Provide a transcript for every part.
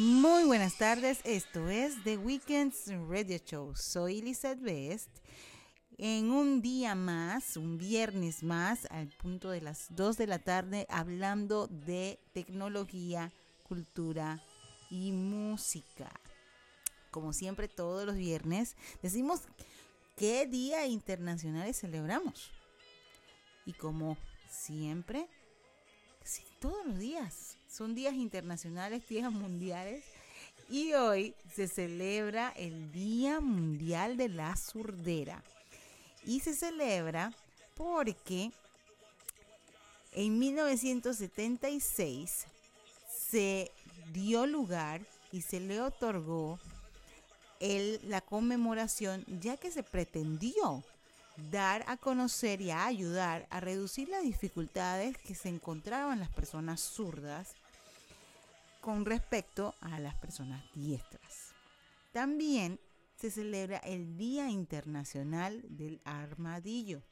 Muy buenas tardes, esto es The Weekends Radio Show. Soy Lizeth Best. En un día más, un viernes más, al punto de las 2 de la tarde, hablando de tecnología, cultura y música. Como siempre, todos los viernes decimos qué día internacionales celebramos. Y como siempre, todos los días son días internacionales, días mundiales. Y hoy se celebra el Día Mundial de la Surdera. Y se celebra porque en 1976 se dio lugar y se le otorgó el, la conmemoración ya que se pretendió dar a conocer y a ayudar a reducir las dificultades que se encontraban las personas zurdas con respecto a las personas diestras. También se celebra el Día Internacional del Armadillo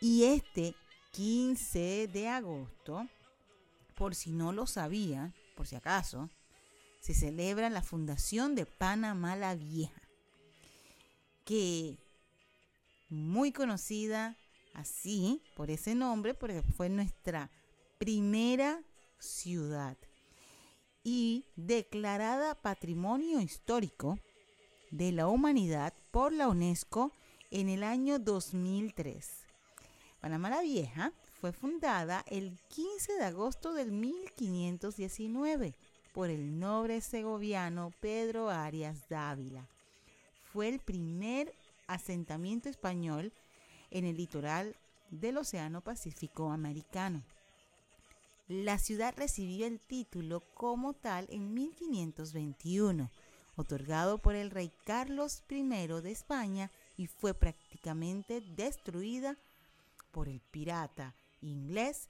y este 15 de agosto, por si no lo sabía, por si acaso, se celebra la fundación de Panamá la Vieja, que muy conocida así, por ese nombre, porque fue nuestra primera ciudad y declarada Patrimonio Histórico de la Humanidad por la UNESCO en el año 2003. Panamá la Vieja fue fundada el 15 de agosto del 1519 por el noble segoviano Pedro Arias Dávila. Fue el primer asentamiento español en el litoral del Océano Pacífico americano. La ciudad recibió el título como tal en 1521, otorgado por el rey Carlos I de España y fue prácticamente destruida por el pirata inglés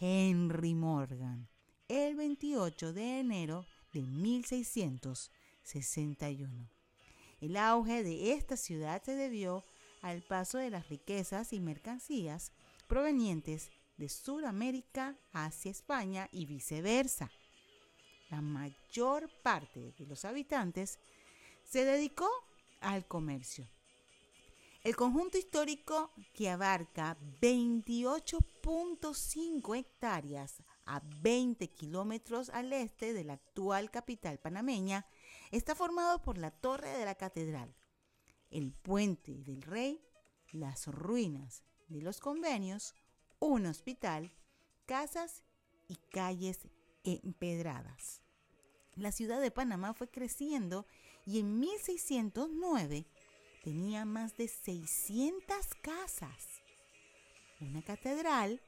Henry Morgan el 28 de enero de 1661. El auge de esta ciudad se debió al paso de las riquezas y mercancías provenientes de Sudamérica hacia España y viceversa. La mayor parte de los habitantes se dedicó al comercio. El conjunto histórico que abarca 28.5 hectáreas a 20 kilómetros al este de la actual capital panameña, está formado por la torre de la catedral, el puente del rey, las ruinas de los convenios, un hospital, casas y calles empedradas. La ciudad de Panamá fue creciendo y en 1609 tenía más de 600 casas, una catedral,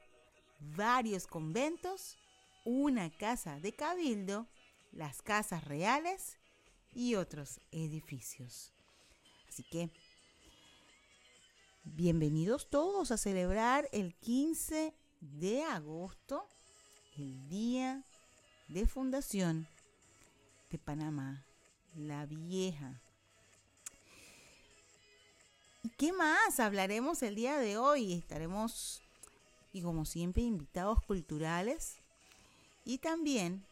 varios conventos, una casa de cabildo, las casas reales y otros edificios. Así que, bienvenidos todos a celebrar el 15 de agosto, el día de fundación de Panamá, la vieja. ¿Y qué más hablaremos el día de hoy? Estaremos y como siempre invitados culturales. Y también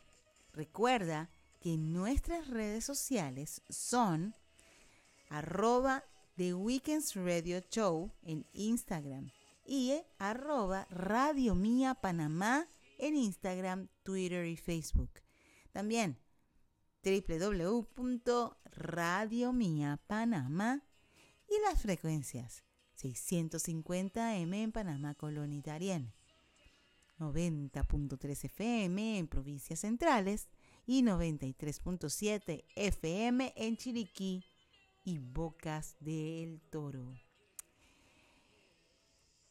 recuerda que nuestras redes sociales son arroba The Weekends Radio Show en Instagram y arroba Radio Mía Panamá en Instagram, Twitter y Facebook. También www.radiomiapanamá y las frecuencias 650M en Panamá Colonia Darien, 90.3 FM en provincias centrales y 93.7 FM en Chiriquí y Bocas del Toro.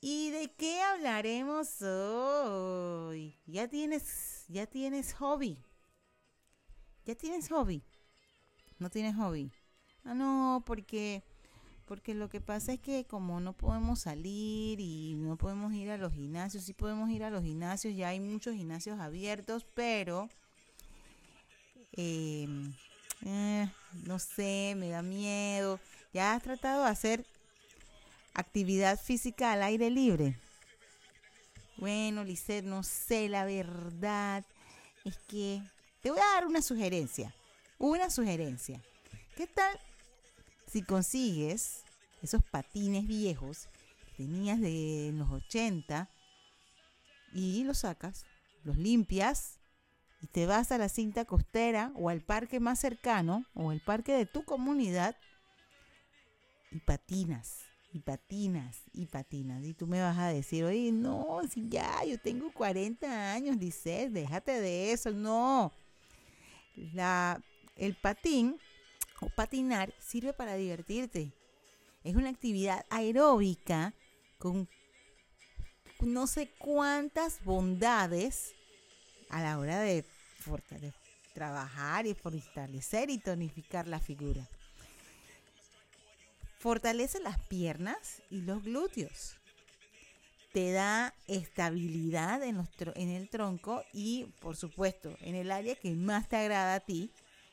¿Y de qué hablaremos hoy? Ya tienes, ya tienes hobby. ¿Ya tienes hobby? ¿No tienes hobby? Ah, no, porque porque lo que pasa es que como no podemos salir y no podemos ir a los gimnasios, sí podemos ir a los gimnasios, ya hay muchos gimnasios abiertos, pero em, eh, no sé, me da miedo. ¿Ya has tratado de hacer actividad física al aire libre? Bueno, Lisset, no sé, la verdad es que te voy a dar una sugerencia. una sugerencia. ¿Qué tal si consigues esos patines viejos que tenías de los 80 y los sacas, los limpias y te vas a la cinta costera o al parque más cercano o el parque de tu comunidad y patinas? y patinas y patinas. Y tú me vas a decir, oye, no, si ya, yo tengo 40 años, dices, déjate de eso. No. La, el patín o patinar sirve para divertirte. Es una actividad aeróbica con no sé cuántas bondades a la hora de trabajar y fortalecer y tonificar la figura. Fortalece las piernas y los glúteos. Te da estabilidad en, en el tronco y, por supuesto, en el área que más te agrada a ti,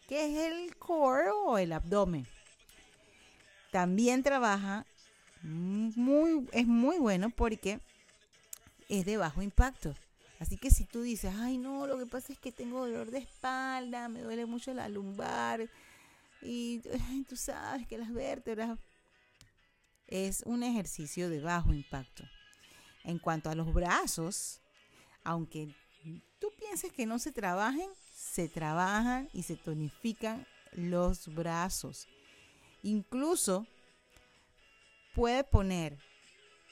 que es el core o el abdomen. También trabaja muy, es muy bueno porque es de bajo impacto. Así que si tú dices, ay no, lo que pasa es que tengo dolor de espalda, me duele mucho la lumbar y tú sabes que las vértebras es un ejercicio de bajo impacto. En cuanto a los brazos, aunque tú pienses que no se trabajen, se trabajan y se tonifican los brazos. Incluso puede poner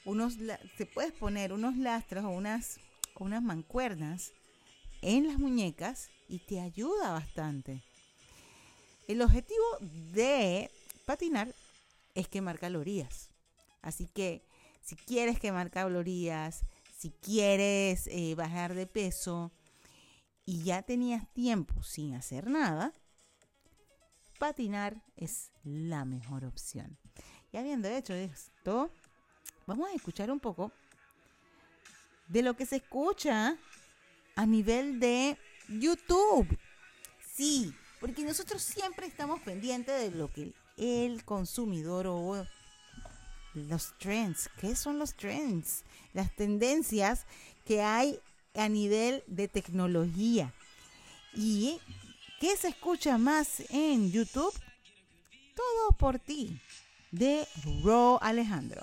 unos, se puede poner unos lastres o unas, unas mancuernas en las muñecas y te ayuda bastante. El objetivo de patinar es quemar calorías. Así que si quieres quemar calorías, si quieres eh, bajar de peso y ya tenías tiempo sin hacer nada, patinar es la mejor opción. Y habiendo hecho esto, vamos a escuchar un poco de lo que se escucha a nivel de YouTube. Sí, porque nosotros siempre estamos pendientes de lo que el consumidor o los trends. ¿Qué son los trends? Las tendencias que hay a nivel de tecnología. ¿Y qué se escucha más en YouTube? Todo por ti, de Ro Alejandro.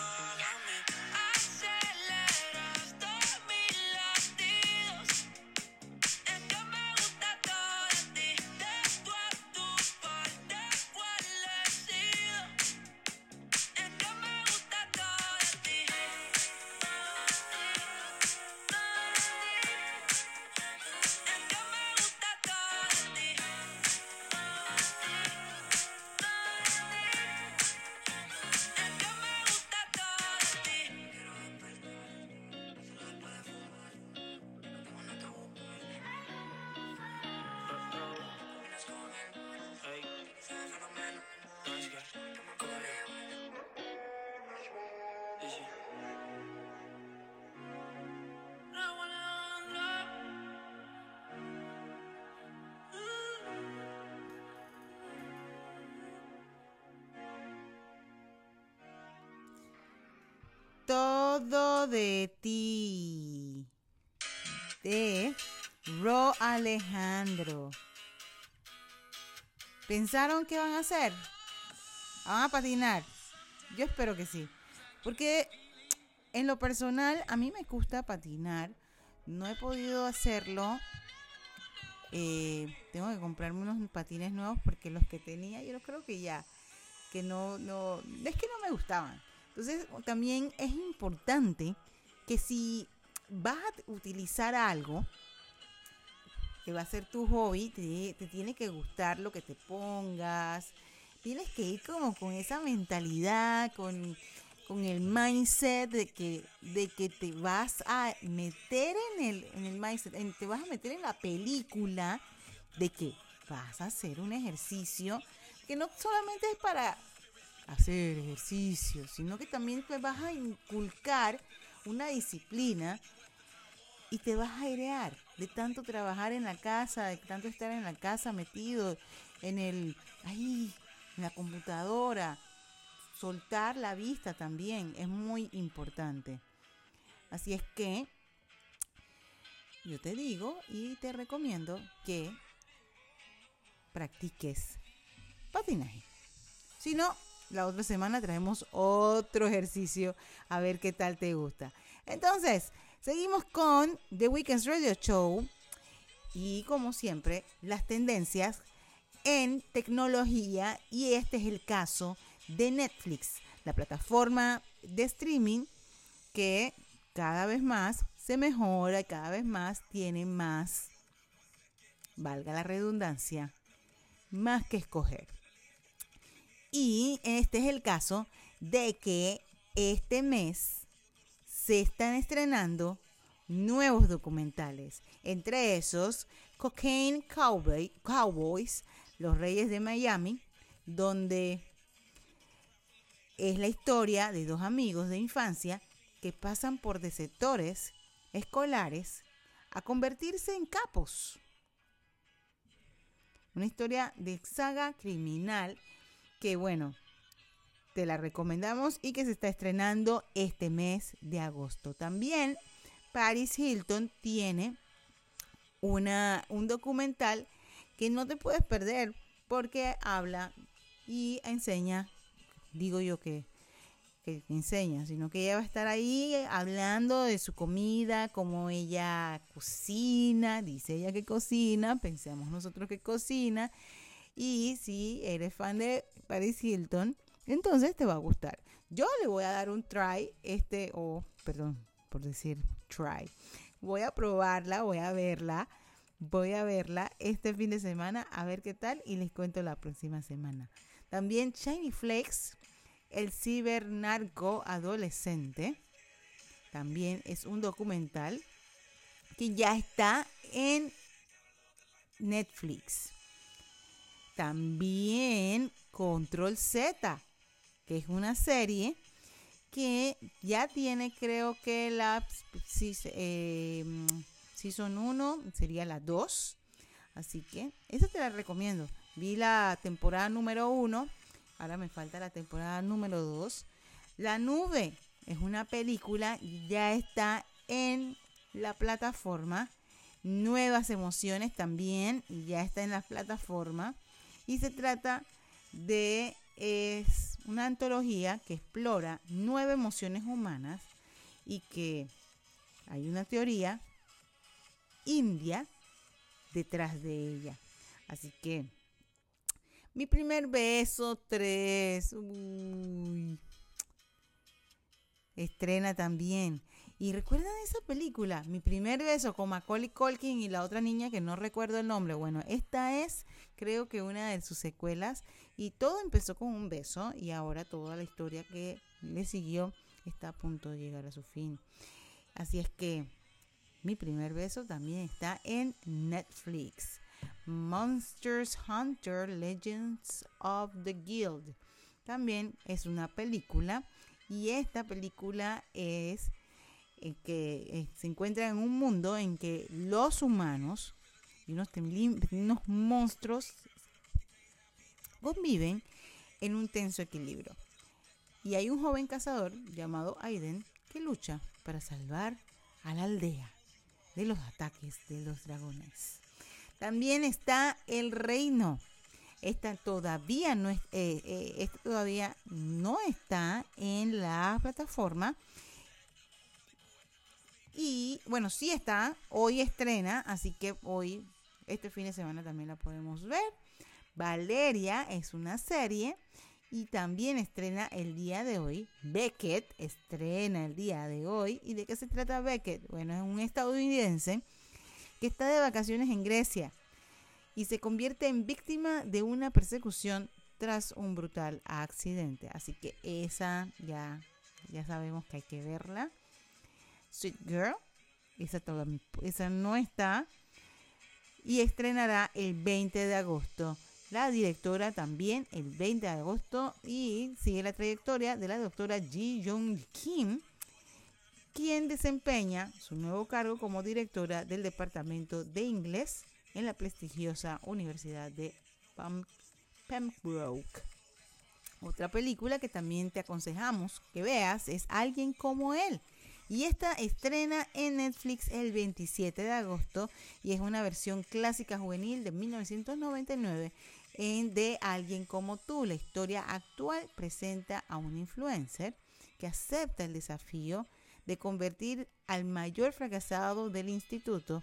Todo de ti. De Ro Alejandro. ¿Pensaron que van a hacer? ¿Van a patinar? Yo espero que sí. Porque en lo personal a mí me gusta patinar. No he podido hacerlo. Eh, tengo que comprarme unos patines nuevos porque los que tenía yo creo que ya que no no es que no me gustaban entonces, también es importante que si vas a utilizar algo que va a ser tu hobby, te, tiene que gustar lo que te pongas. Tienes que ir como con esa mentalidad, con, el mindset de que, de que te vas a meter en el, en el mindset, te vas a meter en la película de que vas a hacer un ejercicio que no solamente es para hacer ejercicio, sino que también te vas a inculcar una disciplina y te vas a airear de tanto trabajar en la casa, de tanto estar en la casa metido en el ahí en la computadora. Soltar la vista también es muy importante. Así es que yo te digo y te recomiendo que practiques patinaje. Si no, la otra semana traemos otro ejercicio a ver qué tal te gusta. Entonces, seguimos con The Weekend's Radio Show y como siempre, las tendencias en tecnología y este es el caso de Netflix, la plataforma de streaming que cada vez más se mejora, y cada vez más tiene más, valga la redundancia, más que escoger. Y este es el caso de que este mes se están estrenando nuevos documentales. Entre esos, Cocaine Cowboys, Los Reyes de Miami, donde es la historia de dos amigos de infancia que pasan por de sectores escolares a convertirse en capos. Una historia de saga criminal que bueno, te la recomendamos y que se está estrenando este mes de agosto. También Paris Hilton tiene una, un documental que no te puedes perder porque habla y enseña, digo yo que, que enseña, sino que ella va a estar ahí hablando de su comida, cómo ella cocina, dice ella que cocina, pensemos nosotros que cocina, y si eres fan de Paris Hilton, entonces te va a gustar. Yo le voy a dar un try, este, o, perdón, por decir try. Voy a probarla, voy a verla, voy a verla este fin de semana, a ver qué tal, y les cuento la próxima semana. También Shiny Flex, el cibernarco adolescente, también es un documental que ya está en Netflix. También Control Z, que es una serie que ya tiene creo que la eh, Season 1 sería la 2. Así que esa te la recomiendo. Vi la temporada número 1, ahora me falta la temporada número 2. La nube es una película, ya está en la plataforma. Nuevas emociones también, ya está en la plataforma. Y se trata de es una antología que explora nueve emociones humanas y que hay una teoría india detrás de ella. Así que mi primer beso, tres. Uy. Estrena también. Y recuerdan esa película, Mi primer beso con Macaulay Culkin y la otra niña que no recuerdo el nombre. Bueno, esta es creo que una de sus secuelas y todo empezó con un beso y ahora toda la historia que le siguió está a punto de llegar a su fin. Así es que mi primer beso también está en Netflix. Monsters Hunter Legends of the Guild. También es una película y esta película es eh, que eh, se encuentra en un mundo en que los humanos y unos, unos monstruos conviven en un tenso equilibrio. Y hay un joven cazador llamado Aiden que lucha para salvar a la aldea de los ataques de los dragones. También está el reino. Esta todavía no, es, eh, eh, todavía no está en la plataforma. Y bueno, sí está. Hoy estrena, así que hoy, este fin de semana también la podemos ver. Valeria es una serie y también estrena el día de hoy. Beckett estrena el día de hoy. ¿Y de qué se trata Beckett? Bueno, es un estadounidense que está de vacaciones en Grecia y se convierte en víctima de una persecución tras un brutal accidente. Así que esa ya, ya sabemos que hay que verla. Sweet Girl, esa, no está. Y estrenará el 20 de agosto. La directora también el 20 de agosto y sigue la trayectoria de la doctora Ji Young Kim, quien desempeña su nuevo cargo como directora del Departamento de Inglés en la prestigiosa Universidad de Pembroke. Otra película que también te aconsejamos que veas es Alguien como él. Y esta estrena en Netflix el 27 de agosto y es una versión clásica juvenil de 1999 en de Alguien como tú. La historia actual presenta a un influencer que acepta el desafío de convertir al mayor fracasado del instituto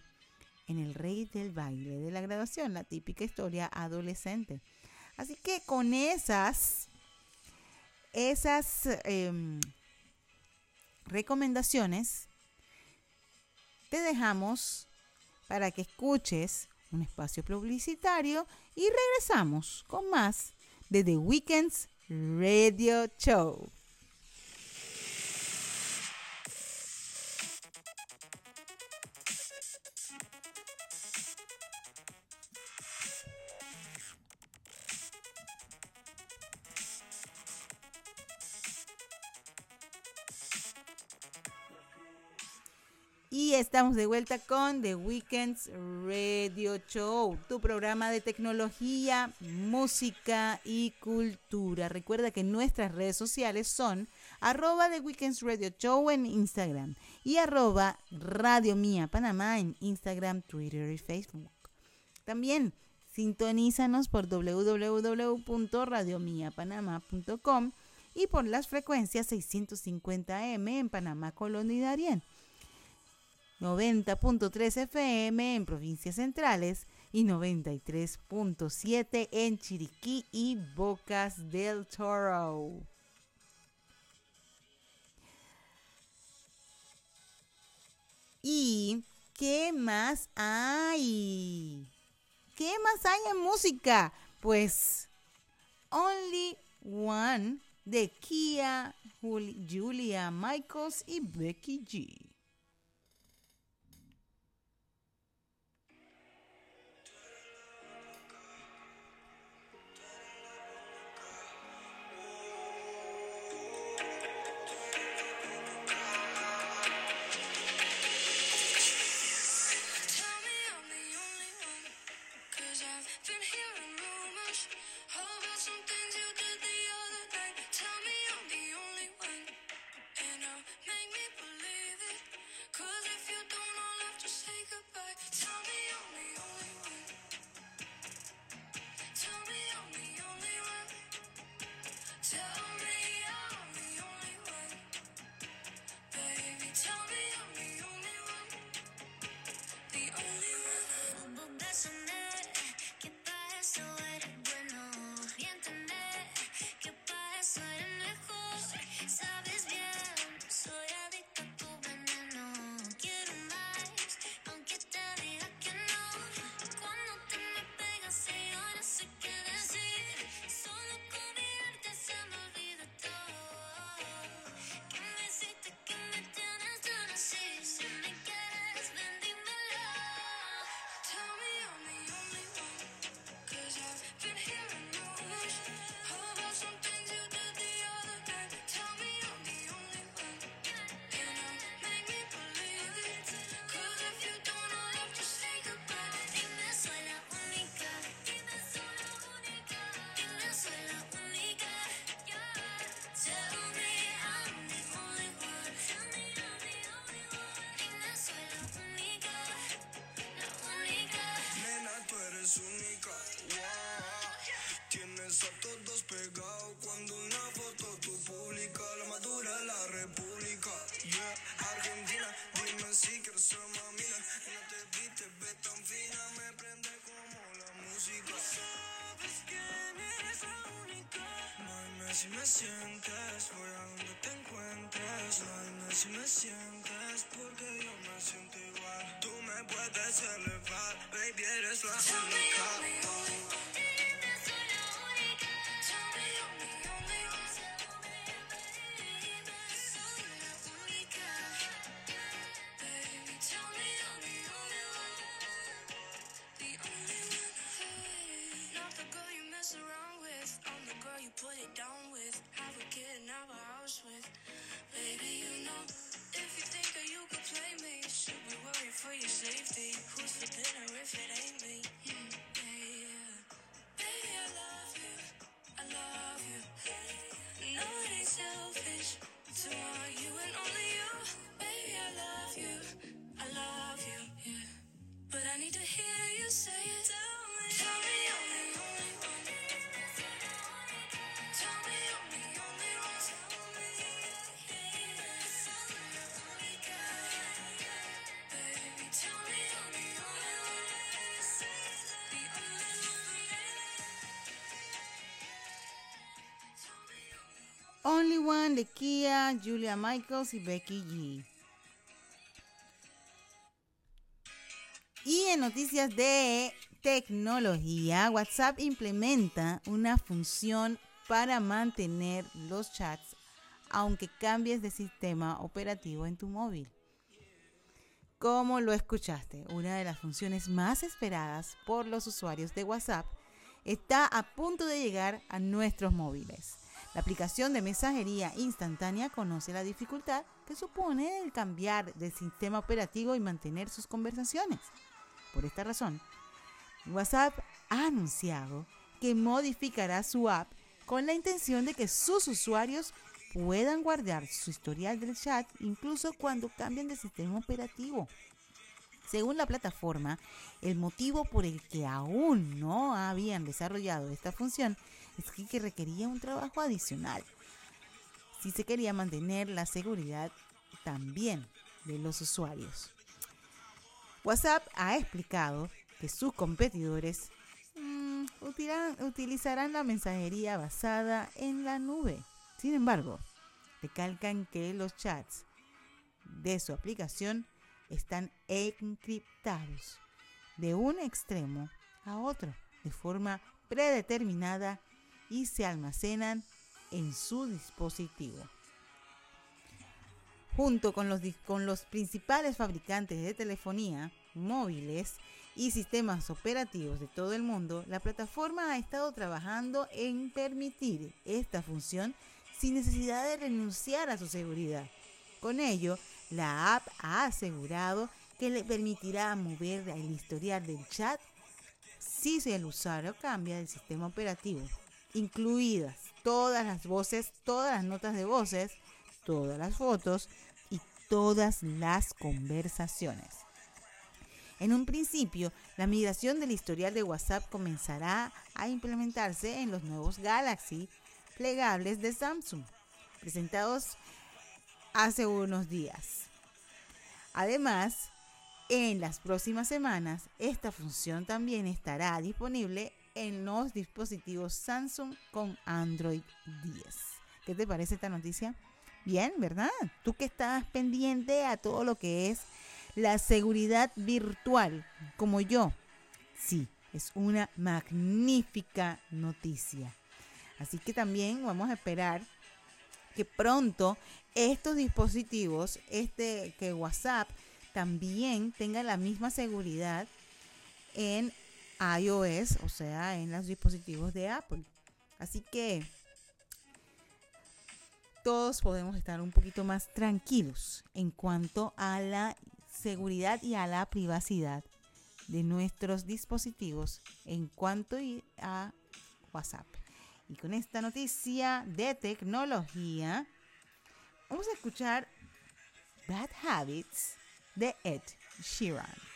en el rey del baile de la graduación, la típica historia adolescente. Así que con esas, esas em, recomendaciones, te dejamos para que escuches un espacio publicitario y regresamos con más de The Weekends Radio Show. Estamos de vuelta con The Weekends Radio Show, tu programa de tecnología, música y cultura. Recuerda que nuestras redes sociales son arroba The Weekends Radio Show en Instagram y arroba Radio Mía Panamá en Instagram, Twitter y Facebook. También sintonízanos por www.radiomiapanamá.com y por las frecuencias 650M en Panamá, Colonia y Darien 90.3 FM en provincias centrales y 93.7 en Chiriquí y Bocas del Toro. ¿Y qué más hay? ¿Qué más hay en música? Pues Only One de Kia, Julia Michaels y Becky G. despegado cuando una foto tú publica la madura la república. Yeah, Argentina, dime si quieres ser mamina. No te viste, ve tan fina, me prende como la música. Sabes quién eres la única. Dime si me sientes, voy a donde te encuentres. Dime si me sientes, porque yo me siento igual. Tú me puedes elevar, baby, eres la única. Julia Michaels y Becky G. Y en noticias de tecnología, WhatsApp implementa una función para mantener los chats aunque cambies de sistema operativo en tu móvil. Como lo escuchaste, una de las funciones más esperadas por los usuarios de WhatsApp está a punto de llegar a nuestros móviles. La aplicación de mensajería instantánea conoce la dificultad que supone el cambiar de sistema operativo y mantener sus conversaciones. Por esta razón, WhatsApp ha anunciado que modificará su app con la intención de que sus usuarios puedan guardar su historial del chat incluso cuando cambien de sistema operativo. Según la plataforma, el motivo por el que aún no habían desarrollado esta función es que- que requería un trabajo adicional si se quería mantener la seguridad también de los usuarios. WhatsApp ha explicado que sus competidores mm, utilizarán la mensajería basada en la nube. Sin embargo, recalcan que los chats de su aplicación están encriptados de un extremo a otro de forma predeterminada y se almacenan en su dispositivo. Junto con los, con los principales fabricantes de telefonía, móviles y sistemas operativos de todo el mundo, la plataforma ha estado trabajando en permitir esta función sin necesidad de renunciar a su seguridad. Con ello, la app ha asegurado que le permitirá mover el historial del chat si el usuario cambia del sistema operativo, incluidas todas las voces, todas las notas de voces, todas las fotos y todas las conversaciones. En un principio, la migración del historial de WhatsApp comenzará a implementarse en los nuevos Galaxy plegables de Samsung, presentados hace unos días. Además, en las próximas semanas, esta función también estará disponible en los dispositivos Samsung con Android 10. ¿Qué te parece esta noticia? Bien, ¿verdad? Tú que estás pendiente a todo lo que es la seguridad virtual, como yo. Sí, es una magnífica noticia. Así que también vamos a esperar que pronto estos dispositivos, este que WhatsApp también tenga la misma seguridad en iOS, o sea, en los dispositivos de Apple. Así que todos podemos estar un poquito más tranquilos en cuanto a la seguridad y a la privacidad de nuestros dispositivos en cuanto a WhatsApp. Y con esta noticia de tecnología, vamos a escuchar Bad Habits de Ed Sheeran.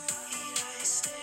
I stay.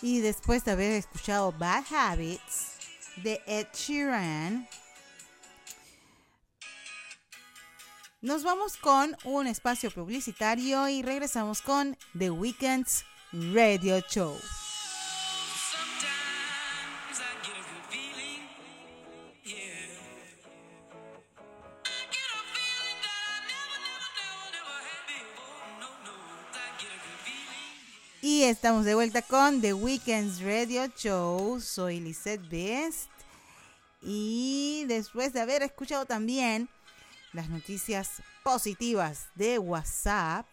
Y después de haber escuchado Bad Habits de Ed Sheeran, nos vamos con un espacio publicitario y regresamos con The Weeknd's Radio Show. Estamos de vuelta con The Weeknd's Radio Show. Soy Lisette Best. Y después de haber escuchado también las noticias positivas de WhatsApp,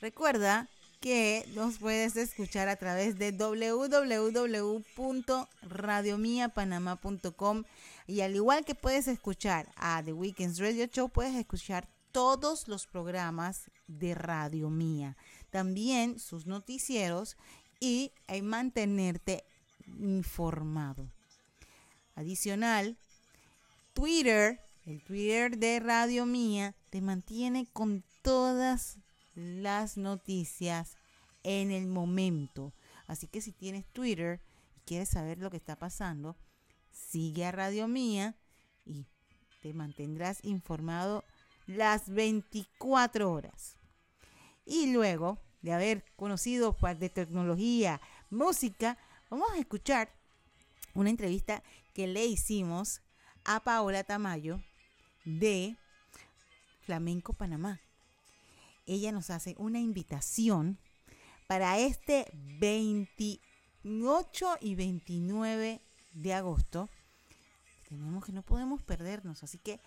recuerda que nos puedes escuchar a través de www.radiomiapanamá.com y al igual que puedes escuchar a The Weeknd's Radio Show, puedes escuchar todos los programas de Radio Mía, también sus noticieros y eh, mantenerte informado. Adicional, Twitter, el Twitter de Radio Mía, te mantiene con todas las noticias en el momento. Así que si tienes Twitter y quieres saber lo que está pasando, sigue a Radio Mía y te mantendrás informado las 24 horas. Y luego de haber conocido de tecnología, música, vamos a escuchar una entrevista que le hicimos a Paola Tamayo de Flamenco Panamá. Ella nos hace una invitación para este 28 y 29 de agosto. Tenemos que no podemos perdernos, así que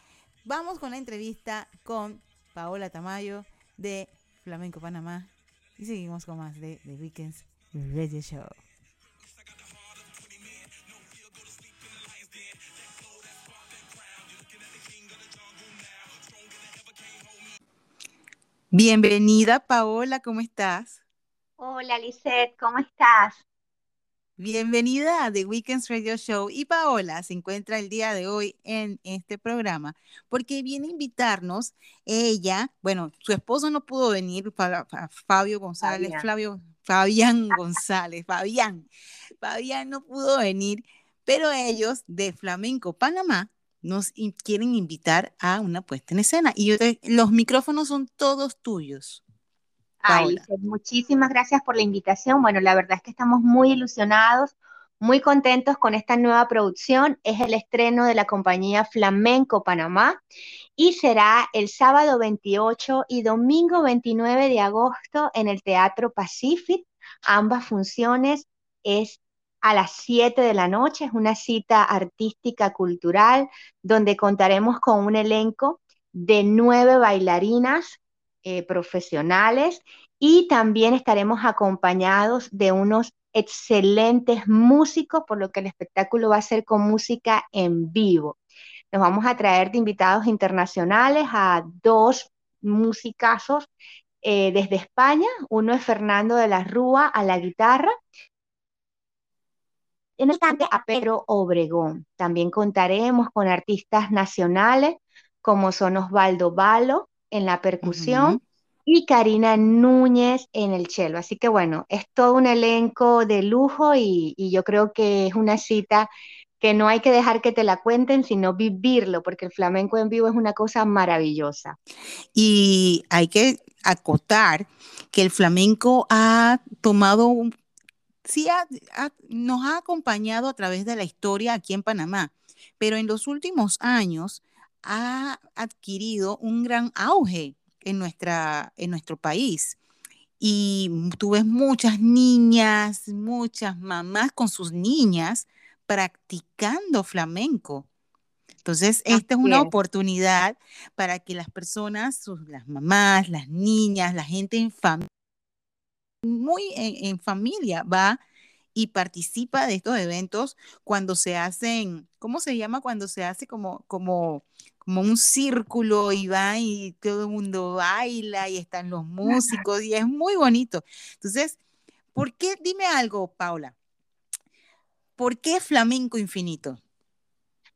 vamos con la entrevista con Paola Tamayo de Flamenco Panamá y seguimos con más de The Weekends Radio Show. Bienvenida Paola, ¿cómo estás? Hola, Lisette, ¿cómo estás? Bienvenida a The Weekends Radio Show. Y Paola se encuentra el día de hoy en este programa porque viene a invitarnos ella, bueno, su esposo no pudo venir, Fa- Fa- Fabio González, Fabián. Flavio, Fabián González, Fabián, Fabián no pudo venir, pero ellos de Flamenco Panamá nos in- quieren invitar a una puesta en escena y yo te- los micrófonos son todos tuyos. Ay, muchísimas gracias por la invitación. Bueno, la verdad es que estamos muy ilusionados muy contentos con esta nueva producción. Es el estreno de la compañía Flamenco Panamá y será el sábado 28 y domingo 29 de agosto en el Teatro Pacific. Ambas funciones es a las 7 de la noche, es una cita artística cultural donde contaremos con un elenco de nueve bailarinas eh, profesionales y también estaremos acompañados de unos excelentes músicos, por lo que el espectáculo va a ser con música en vivo. Nos vamos a traer de invitados internacionales a dos musicazos eh, desde España. Uno es Fernando de la Rúa a la guitarra. En el cante a Pedro Obregón. También contaremos con artistas nacionales como son Osvaldo Balo en la percusión y Karina Núñez en el cello. Así que bueno, es todo un elenco de lujo y, yo creo que es una cita que no hay que dejar que te la cuenten, sino vivirlo, porque el flamenco en vivo es una cosa maravillosa. Y hay que acotar que el flamenco ha tomado, sí, nos ha acompañado a través de la historia aquí en Panamá, pero en los últimos años ha adquirido un gran auge en, nuestra, en nuestro país. Y tú ves muchas niñas, muchas mamás con sus niñas practicando flamenco. Entonces, esta es una oportunidad para que las personas, las mamás, las niñas, la gente en familia, muy en, familia, va y participa de estos eventos cuando se hacen, ¿cómo se llama? Cuando se hace como, como como un círculo y va y todo el mundo baila y están los músicos y es muy bonito. Entonces, ¿por qué? Dime algo, Paula. ¿Por qué flamenco infinito?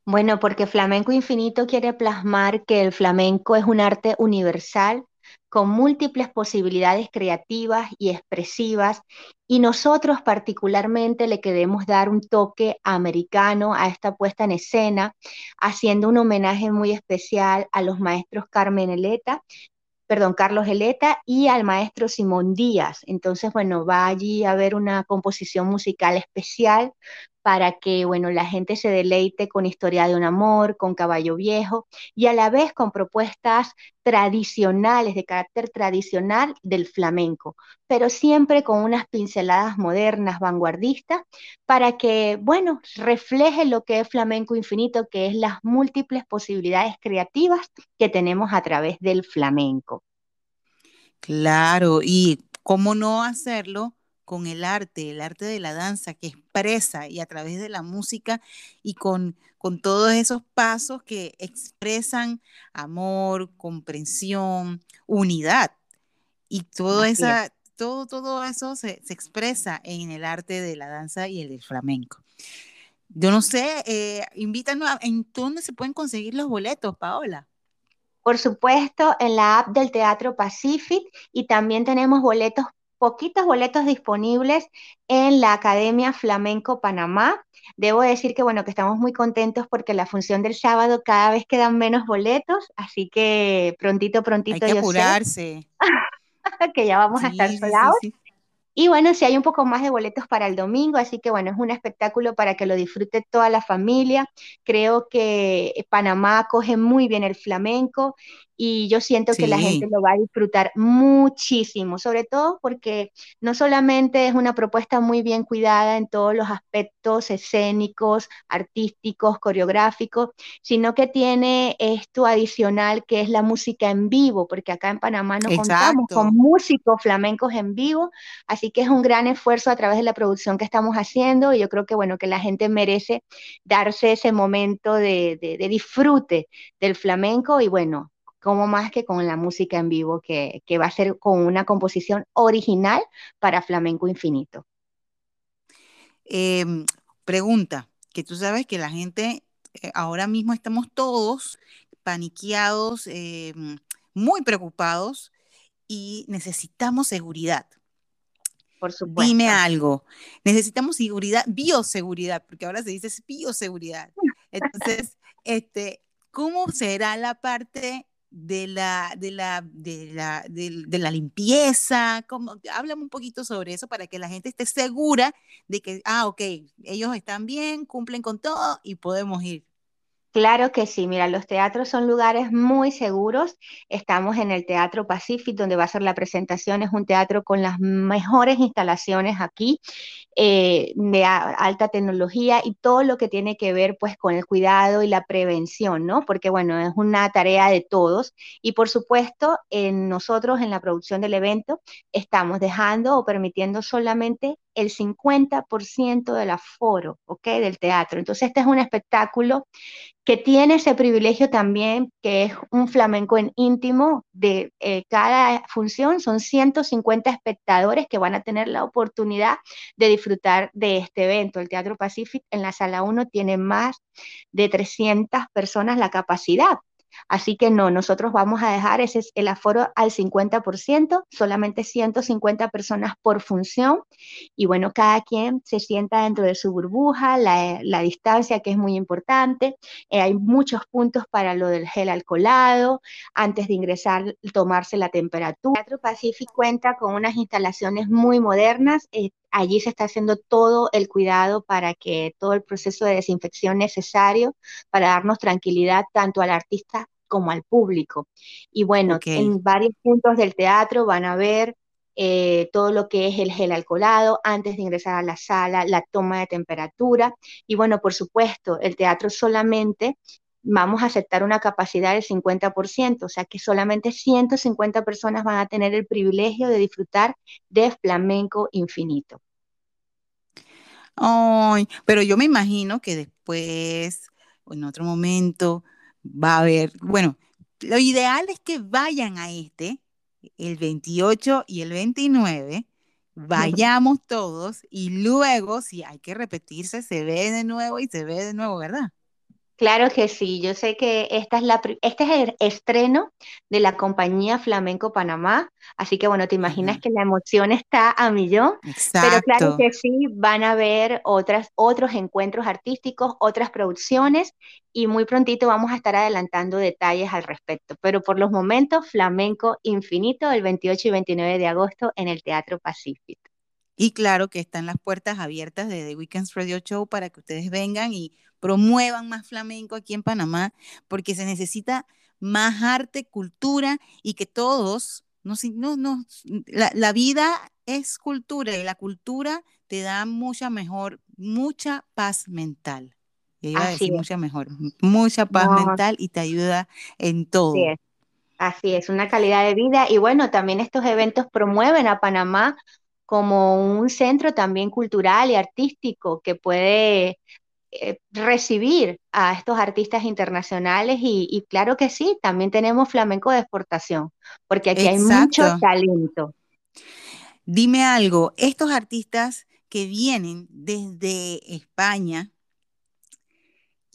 Bueno, porque flamenco infinito quiere plasmar que el flamenco es un arte universal con múltiples posibilidades creativas y expresivas y nosotros particularmente le queremos dar un toque americano a esta puesta en escena, haciendo un homenaje muy especial a los maestros Carmen Eleta, perdón, Carlos Eleta y al maestro Simón Díaz. Entonces, bueno, va allí a haber una composición musical especial para que, bueno, la gente se deleite con Historia de un Amor, con Caballo Viejo y a la vez con propuestas tradicionales, de carácter tradicional del flamenco, pero siempre con unas pinceladas modernas, vanguardistas, para que, bueno, refleje lo que es flamenco infinito, que es las múltiples posibilidades creativas que tenemos a través del flamenco. Claro, y cómo no hacerlo con el arte, el arte de la danza que expresa y a través de la música y con, con todos esos pasos que expresan amor, comprensión, unidad. Y todo, esa, todo, todo eso se, expresa en el arte de la danza y el del flamenco. Yo no sé, eh, invítanos, ¿en dónde se pueden conseguir los boletos, Paola? Por supuesto, en la app del Teatro Pacific y también tenemos boletos poquitos boletos disponibles en la Academia Flamenco Panamá. Debo decir que bueno, que estamos muy contentos porque la función del sábado cada vez quedan menos boletos, así que prontito, prontito. Hay que apurarse. que ya vamos a estar solados. y bueno, si hay un poco más de boletos para el domingo, así que bueno, es un espectáculo para que lo disfrute toda la familia. Creo que Panamá coge muy bien el flamenco y yo siento que la gente lo va a disfrutar muchísimo, sobre todo porque no solamente es una propuesta muy bien cuidada en todos los aspectos escénicos, artísticos, coreográficos, sino que tiene esto adicional que es la música en vivo, porque acá en Panamá no contamos con músicos flamencos en vivo, así que es un gran esfuerzo a través de la producción que estamos haciendo y yo creo que bueno, que la gente merece darse ese momento de, de disfrute del flamenco y bueno, como más que con la música en vivo, que, va a ser con una composición original para Flamenco Infinito. Em, pregunta, que tú sabes que la gente, eh, ahora mismo estamos todos paniqueados, em, muy preocupados y necesitamos seguridad. Por supuesto. Dime algo. Necesitamos seguridad, bioseguridad, porque ahora se dice bioseguridad. Entonces, este, ¿cómo será la parte de la, de la, de la, de, de la limpieza? ¿Cómo? Háblame un poquito sobre eso para que la gente esté segura de que, ah, ok, ellos están bien, cumplen con todo y podemos ir. Claro que sí, mira, los teatros son lugares muy seguros. Estamos en el Teatro Pacific, donde va a ser la presentación. Es un teatro con las mejores instalaciones aquí, eh, de alta tecnología y todo lo que tiene que ver pues con el cuidado y la prevención, ¿no? Porque bueno, es una tarea de todos. Y por supuesto, en nosotros en la producción del evento estamos dejando o permitiendo solamente el 50% del aforo, ¿ok? Del teatro. Entonces, este es un espectáculo que tiene ese privilegio también, que es un flamenco en íntimo, de eh, cada función son 150 espectadores que van a tener la oportunidad de disfrutar de este evento. El Teatro Pacific en la sala 1 tiene más de 300 personas la capacidad. Así que no, nosotros vamos a dejar ese el aforo al 50%, solamente 150 personas por función. Y bueno, cada quien se sienta dentro de su burbuja, la, distancia que es muy importante. Eh, hay muchos puntos para lo del gel alcoholado, antes de ingresar, tomarse la temperatura. El Teatro Pacific cuenta con unas instalaciones muy modernas. Eh, allí se está haciendo todo el cuidado para que todo el proceso de desinfección necesario para darnos tranquilidad tanto al artista como al público. Y bueno, en varios puntos del teatro van a ver eh, todo lo que es el gel alcoholado antes de ingresar a la sala, la toma de temperatura. Y bueno, por supuesto, el teatro solamente vamos a aceptar una capacidad del 50%, o sea que solamente 150 personas van a tener el privilegio de disfrutar de flamenco infinito. Ay, pero yo me imagino que después, en otro momento, va a haber, bueno, lo ideal es que vayan a este, el 28 y el 29, vayamos todos y luego, si hay que repetirse, se ve de nuevo y se ve de nuevo, ¿verdad? Claro que sí, yo sé que esta es la, este es el estreno de la compañía Flamenco Panamá, así que bueno, te imaginas que la emoción está a millón, pero claro que sí, van a haber otras, otros encuentros artísticos, otras producciones y muy prontito vamos a estar adelantando detalles al respecto, pero por los momentos Flamenco Infinito el 28 y 29 de agosto en el Teatro Pacífico. Y claro que están las puertas abiertas de The Weekends Radio Show para que ustedes vengan y promuevan más flamenco aquí en Panamá, porque se necesita más arte, cultura y que todos, no, no, no, la, vida es cultura y la cultura te da mucha mejor, mucha paz mental. iba a decir mucha mejor, mucha paz mental y te ayuda en todo. Así es. Así es, una calidad de vida. Y bueno, también estos eventos promueven a Panamá como un centro también cultural y artístico que puede eh, recibir a estos artistas internacionales y, claro que sí, también tenemos flamenco de exportación, porque aquí hay mucho talento. Dime algo, estos artistas que vienen desde España,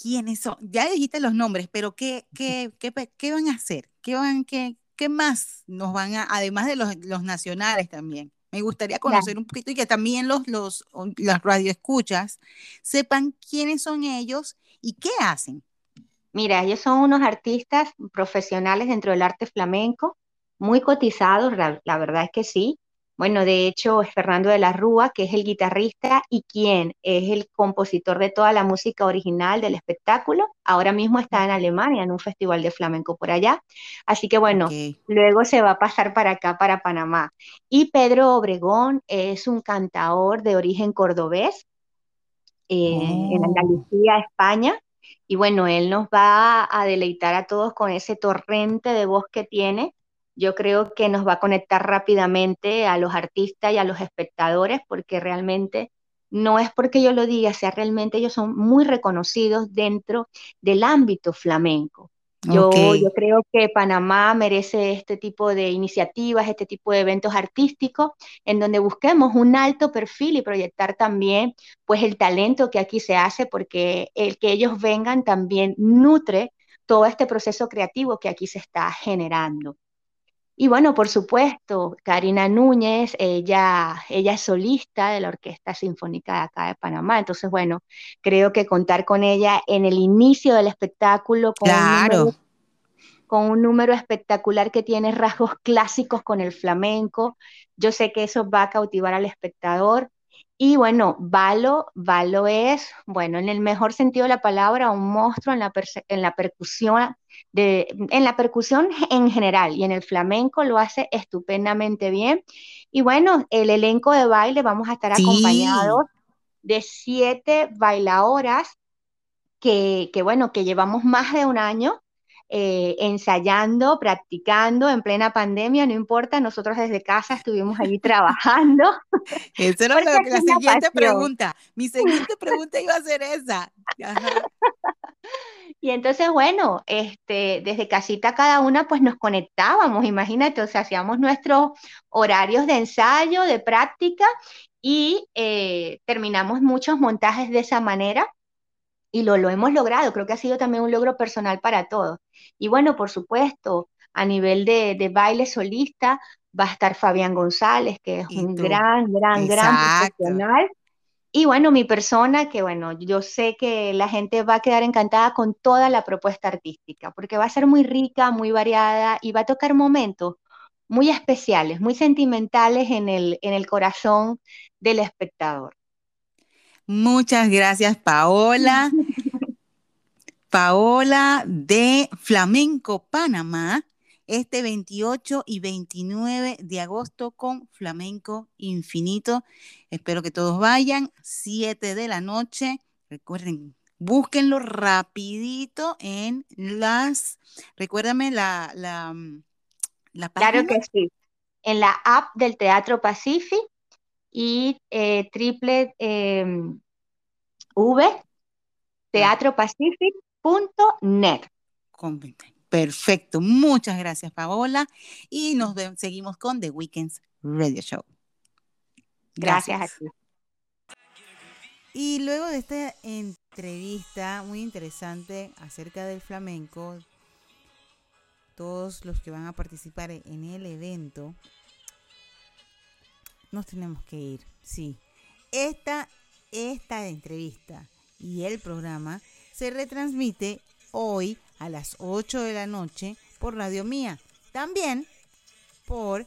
¿quiénes son? Ya dijiste los nombres, pero ¿qué, qué, qué, van a hacer? ¿Qué, van, qué, qué más nos van a, además de los, los nacionales también? Me gustaría conocer un poquito y que también los, los, las radioescuchas sepan quiénes son ellos y qué hacen. Mira, ellos son unos artistas profesionales dentro del arte flamenco, muy cotizados, la verdad es que sí. Bueno, de hecho, es Fernando de la Rúa, que es el guitarrista y quien es el compositor de toda la música original del espectáculo. Ahora mismo está en Alemania, en un festival de flamenco por allá. Así que bueno, luego se va a pasar para acá, para Panamá. Y Pedro Obregón es un cantador de origen cordobés eh, en oh. Andalucía, España. Y bueno, él nos va a deleitar a todos con ese torrente de voz que tiene yo creo que nos va a conectar rápidamente a los artistas y a los espectadores porque realmente no es porque yo lo diga, sea realmente ellos son muy reconocidos dentro del ámbito flamenco. Yo, yo, creo que Panamá merece este tipo de iniciativas, este tipo de eventos artísticos, en donde busquemos un alto perfil y proyectar también pues el talento que aquí se hace, porque el que ellos vengan también nutre todo este proceso creativo que aquí se está generando. Y bueno, por supuesto, Karina Núñez, ella, ella es solista de la Orquesta Sinfónica de acá de Panamá. Entonces, bueno, creo que contar con ella en el inicio del espectáculo con claro. con un número espectacular que tiene rasgos clásicos con el flamenco. Yo sé que eso va a cautivar al espectador. Y bueno, Valo, Valo es, bueno, en el mejor sentido de la palabra, un monstruo en la, en la percusión, de, en la percusión en general y en el flamenco lo hace estupendamente bien. Y bueno, el elenco de baile vamos a estar acompañados de siete bailadoras que, que, bueno, que llevamos más de un año eh, ensayando, practicando en plena pandemia, no importa, nosotros desde casa estuvimos allí trabajando. Esa era la, la siguiente pregunta. Mi siguiente pregunta iba a ser esa. Y entonces, bueno, este, desde casita cada una pues nos conectábamos, imagínate, o sea, hacíamos nuestros horarios de ensayo, de práctica y eh, terminamos muchos montajes de esa manera y lo, lo hemos logrado. Creo que ha sido también un logro personal para todos. Y bueno, por supuesto, a nivel de, de baile solista va a estar Fabián González, que es un gran, gran, gran profesional. Y bueno, mi persona, que bueno, yo sé que la gente va a quedar encantada con toda la propuesta artística, porque va a ser muy rica, muy variada y va a tocar momentos muy especiales, muy sentimentales en el, en el corazón del espectador. Muchas gracias, Paola. Paola de Flamenco Panamá, este 28 y 29 de agosto con Flamenco Infinito. Espero que todos vayan, 7 de la noche. Recuerden, búsquenlo rapidito en las, recuérdame la, la, la página. Claro que sí, en la app del Teatro Pacific y eh, triple em, V, teatropacific.net. Perfecto, muchas gracias Paola y nos seguimos con The Weekends Radio Show. Gracias. gracias a ti. Y luego de esta entrevista muy interesante acerca del flamenco, todos los que van a participar en el evento nos tenemos que ir, sí. Esta, esta entrevista y el programa se retransmite hoy a las 8 de la noche por Radio Mía. También por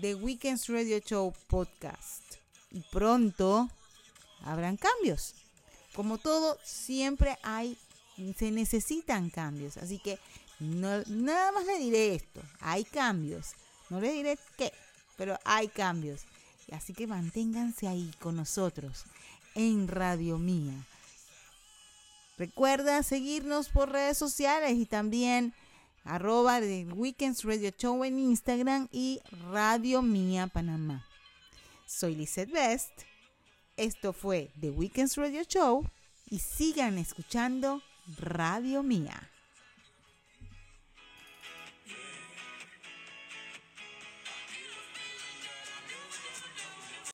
The Weekends Radio Show Podcast. Y pronto habrán cambios. Como todo, siempre hay, se necesitan cambios. Así que no, nada más le diré esto. Hay cambios. No le diré qué, pero hay cambios. Así que manténganse ahí con nosotros en Radio Mía. Recuerda seguirnos por redes sociales y también arroba de Weekends Radio Show en Instagram y Radio Mía Panamá. Soy Lizeth Best. Esto fue The Weekends Radio Show y sigan escuchando Radio Mía.